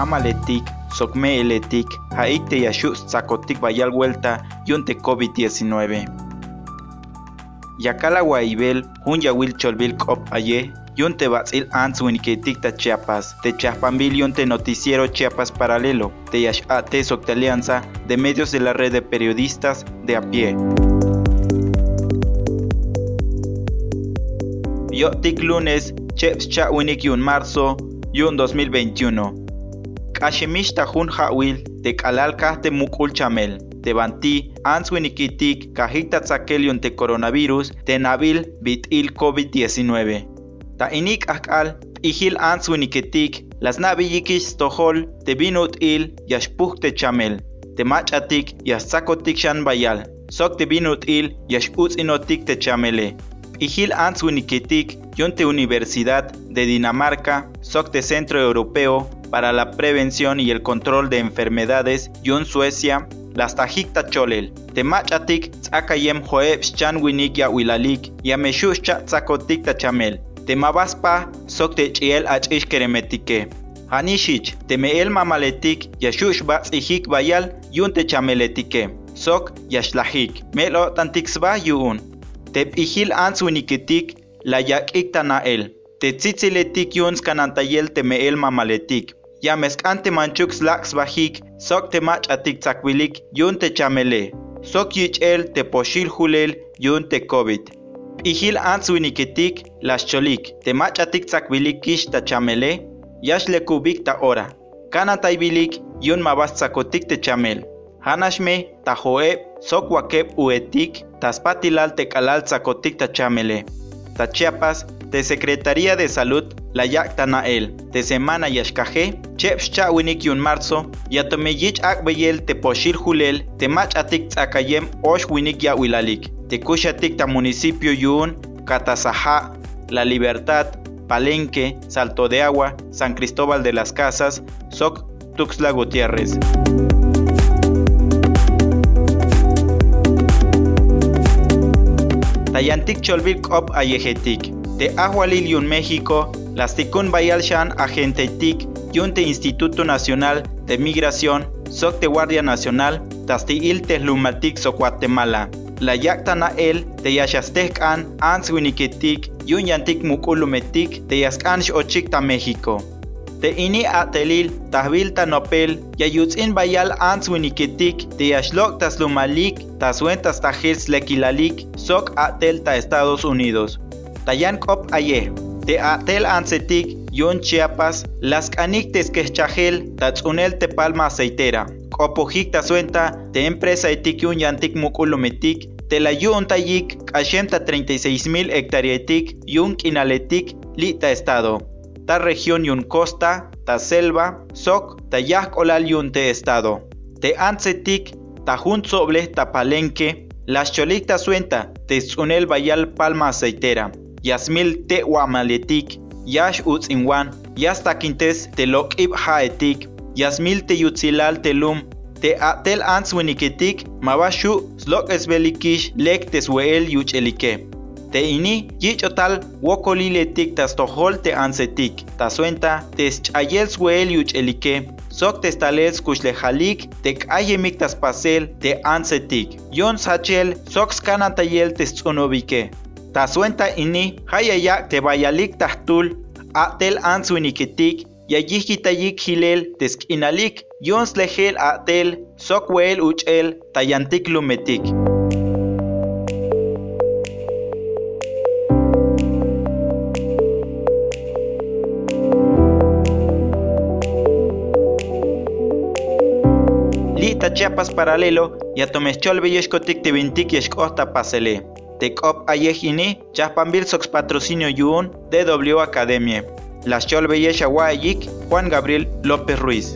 mamaletik, sokme eletik, haik te yashu tzakotik bayal vuelta, yunte COVID-19. Yakala Guaibel, un yawil cholbil kop aye, yunte batzil ans winiketik ta Chiapas, te chapambil yunte noticiero Chiapas paralelo, te yash ate alianza de medios de la red de periodistas de a pie. Yotik lunes, Cheps cha yun marzo, yun 2021. Kashimish tajun hawil, te kalalka te mukul chamel te banti ans winikitik kahita yun te coronavirus te nabil bitil COVID-19. Ta inik akal ihil ans winikitik las nabi yikish tohol te binut il yashpuh te chamel te machatik yasakotik shan bayal sok te binut il yashutz inotik te chamele. Ihil ans winikitik yonte Universidad de Dinamarca, sok te Centro Europeo para la Prevención y el Control de Enfermedades, Yun Suecia, las tajikta cholel. Temachatik tzakayem joeb chan winik wilalik, ya meshuscha tzakotik tachamel. Temabaspa sok te chiel achish keremetike. Hanishich, temeel mamaletik, yashush batzihik bayal, yun te chameletike. Sok yashlahik, melo tantiksba yun. Tep ihil ans winiketik, la yak iktanael. Te tzitziletik yuns kanantayel temeel mamaletik. Ya meskante manchuk slaks bajik, sok te mach atik tzakwilik, yun te chamele. Sok el te poshil hulel, yun te covid. Ihil ants winiketik, las cholik, te mach atik tzakwilik kish ta chamele, yash le kubik ta ora. Kana taibilik, yun mabas tzakotik te chamel. Hanashme, ta joeb, sok wakeb uetik, taspatilal te kalal tzakotik ta chamele. Ta Chiapas, de Secretaría de Salud, la Nael, de Semana Yashkaje, Chef Chawinik yun marzo, Yatomeyich Akbeyel te Poshir Julel, te Mach Atik Tzakayem Osh Winik Yawilalik, te Kushatik ta Municipio Yun, Catasaja, La Libertad, Palenque, Salto de Agua, San Cristóbal de las Casas, Soc Tuxla Gutiérrez. Tayantik Cholvik Op Ayejetik de Ahualil México, las Tikun Bayalshan Agentetik, Yunte Instituto Nacional de Migración, Soc de Guardia Nacional, Tastiil Tehlumatik So Guatemala. La Yaktana El, de Yashastek An, Ans Winiketik, Yun Yantik Mukulumetik, de Yaskansh Ochikta México. Te ini atelil, tahbil tanopel, yayutzin bayal ans winiketik, te yashlok taslumalik, taswentas tahils lekilalik, sok atel ta Estados Unidos. Tayan Kop Aye, Te Atel Ansetik, Yon Chiapas, Las Canik Teskechajel, Tatsunel Te Palma Aceitera, Kopojik Tazuenta, Te Empresa Etik Yun Yantik Mukulumetik, Te la Yun Tayik, Kashenta 36 mil hectaretik, Yun Kinaletik, Lita Estado. Ta región Yun Costa, Ta Selva, Sok, Ta Yak Olal Yun Te Estado. Te Ansetik, Ta Jun Soble, Ta Palenque, Las Cholik Tazuenta, Te Bayal Palma Aceitera. Yasmil te wamaletik, yash inwan, yas takintes te lokib haetik, yasmil te yutzilal te atel ans winiketik, mabashu slok esbelikish lek tesweel yuchelike. Te ini yichotal wokoliletik tas tohol te ansetik, tasuenta tes chayel sweel yuchelike, sok testalets kushlehalik te ayemik tas pasel te ansetik, yon sachel sok skanantayel tes tsunobike. Tasuenta ini hayaya te bayalik tahtul atel answinikitik yayikitayik hilel teskinalik yons lehel atel sokwel uchel tayantik lumetik. Lita Chiapas paralelo, ya tomechol bellescotic te vintik yeshkota pasele. Tekop Ayehini, Chapambil Sox Patrocinio Yun, DW Academia. Las Cholbeye Juan Gabriel López Ruiz.